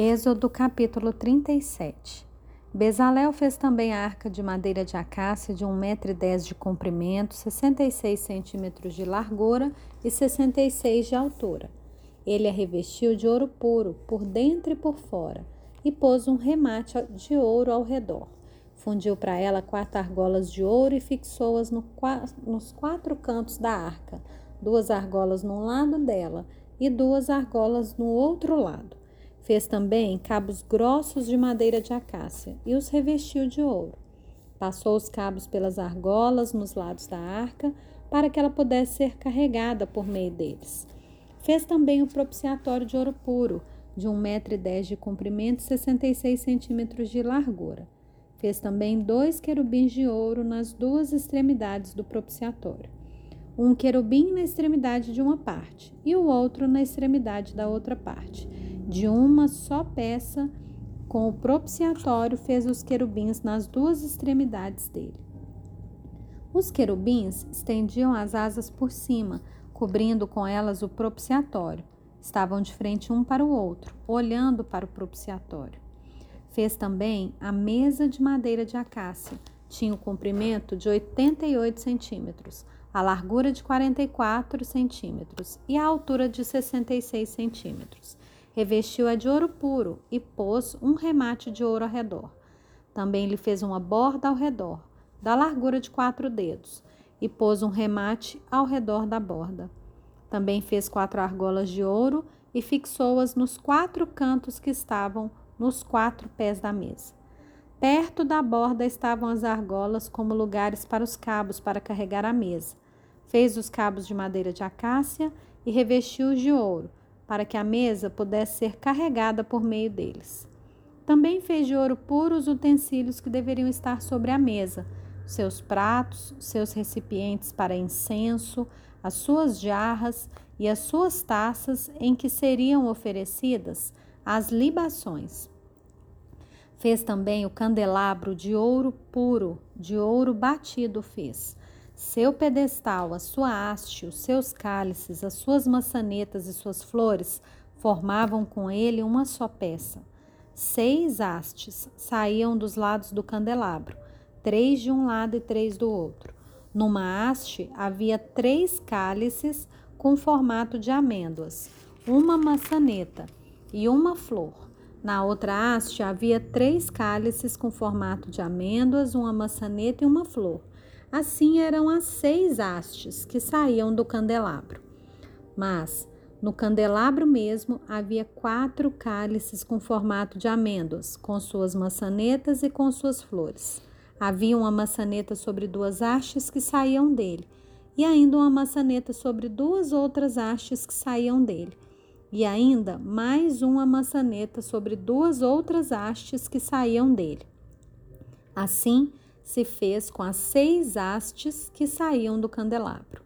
Êxodo capítulo 37 Bezalel fez também a arca de madeira de acácia de 1,10m de comprimento, 66 centímetros de largura e 66 de altura. Ele a revestiu de ouro puro, por dentro e por fora, e pôs um remate de ouro ao redor. Fundiu para ela quatro argolas de ouro e fixou-as no, nos quatro cantos da arca, duas argolas num lado dela e duas argolas no outro lado. Fez também cabos grossos de madeira de acácia e os revestiu de ouro. Passou os cabos pelas argolas nos lados da arca para que ela pudesse ser carregada por meio deles. Fez também o propiciatório de ouro puro, de 1,10m de comprimento e 66 centímetros de largura. Fez também dois querubins de ouro nas duas extremidades do propiciatório. Um querubim na extremidade de uma parte e o outro na extremidade da outra parte de uma só peça, com o propiciatório fez os querubins nas duas extremidades dele. Os querubins estendiam as asas por cima, cobrindo com elas o propiciatório. Estavam de frente um para o outro, olhando para o propiciatório. Fez também a mesa de madeira de acácia. Tinha o comprimento de 88 centímetros, a largura de 44 centímetros e a altura de 66 centímetros revestiu-a de ouro puro e pôs um remate de ouro ao redor. Também lhe fez uma borda ao redor, da largura de quatro dedos, e pôs um remate ao redor da borda. Também fez quatro argolas de ouro e fixou-as nos quatro cantos que estavam nos quatro pés da mesa. Perto da borda estavam as argolas como lugares para os cabos para carregar a mesa. Fez os cabos de madeira de acácia e revestiu-os de ouro, para que a mesa pudesse ser carregada por meio deles. Também fez de ouro puro os utensílios que deveriam estar sobre a mesa, seus pratos, seus recipientes para incenso, as suas jarras e as suas taças em que seriam oferecidas as libações. Fez também o candelabro de ouro puro, de ouro batido fez seu pedestal, a sua haste, os seus cálices, as suas maçanetas e suas flores formavam com ele uma só peça. Seis hastes saíam dos lados do candelabro, três de um lado e três do outro. Numa haste havia três cálices com formato de amêndoas, uma maçaneta e uma flor. Na outra haste havia três cálices com formato de amêndoas, uma maçaneta e uma flor. Assim eram as seis hastes que saíam do candelabro. Mas no candelabro mesmo havia quatro cálices com formato de amêndoas, com suas maçanetas e com suas flores. Havia uma maçaneta sobre duas hastes que saíam dele, e ainda uma maçaneta sobre duas outras hastes que saíam dele, e ainda mais uma maçaneta sobre duas outras hastes que saíam dele. Assim, se fez com as seis hastes que saíam do candelabro.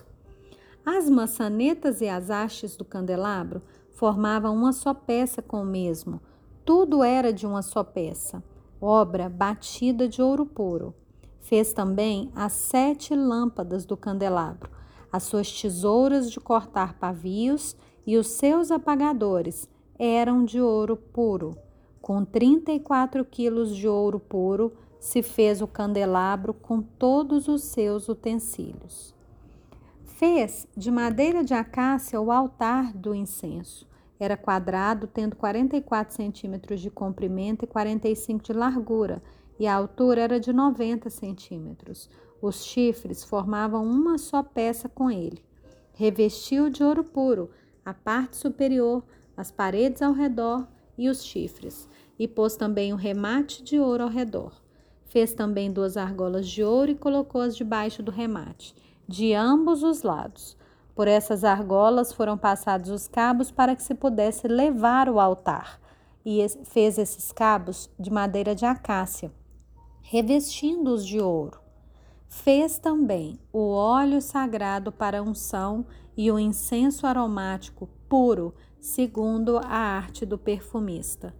As maçanetas e as hastes do candelabro formavam uma só peça com o mesmo. Tudo era de uma só peça, obra batida de ouro puro. Fez também as sete lâmpadas do candelabro, as suas tesouras de cortar pavios e os seus apagadores eram de ouro puro. Com 34 quilos de ouro puro, se fez o candelabro com todos os seus utensílios. Fez de madeira de acácia o altar do incenso. Era quadrado, tendo 44 centímetros de comprimento e 45 de largura, e a altura era de 90 centímetros. Os chifres formavam uma só peça com ele. Revestiu de ouro puro a parte superior, as paredes ao redor e os chifres, e pôs também um remate de ouro ao redor. Fez também duas argolas de ouro e colocou-as debaixo do remate, de ambos os lados. Por essas argolas foram passados os cabos para que se pudesse levar o altar, e fez esses cabos de madeira de acácia, revestindo-os de ouro. Fez também o óleo sagrado para unção e o incenso aromático puro, segundo a arte do perfumista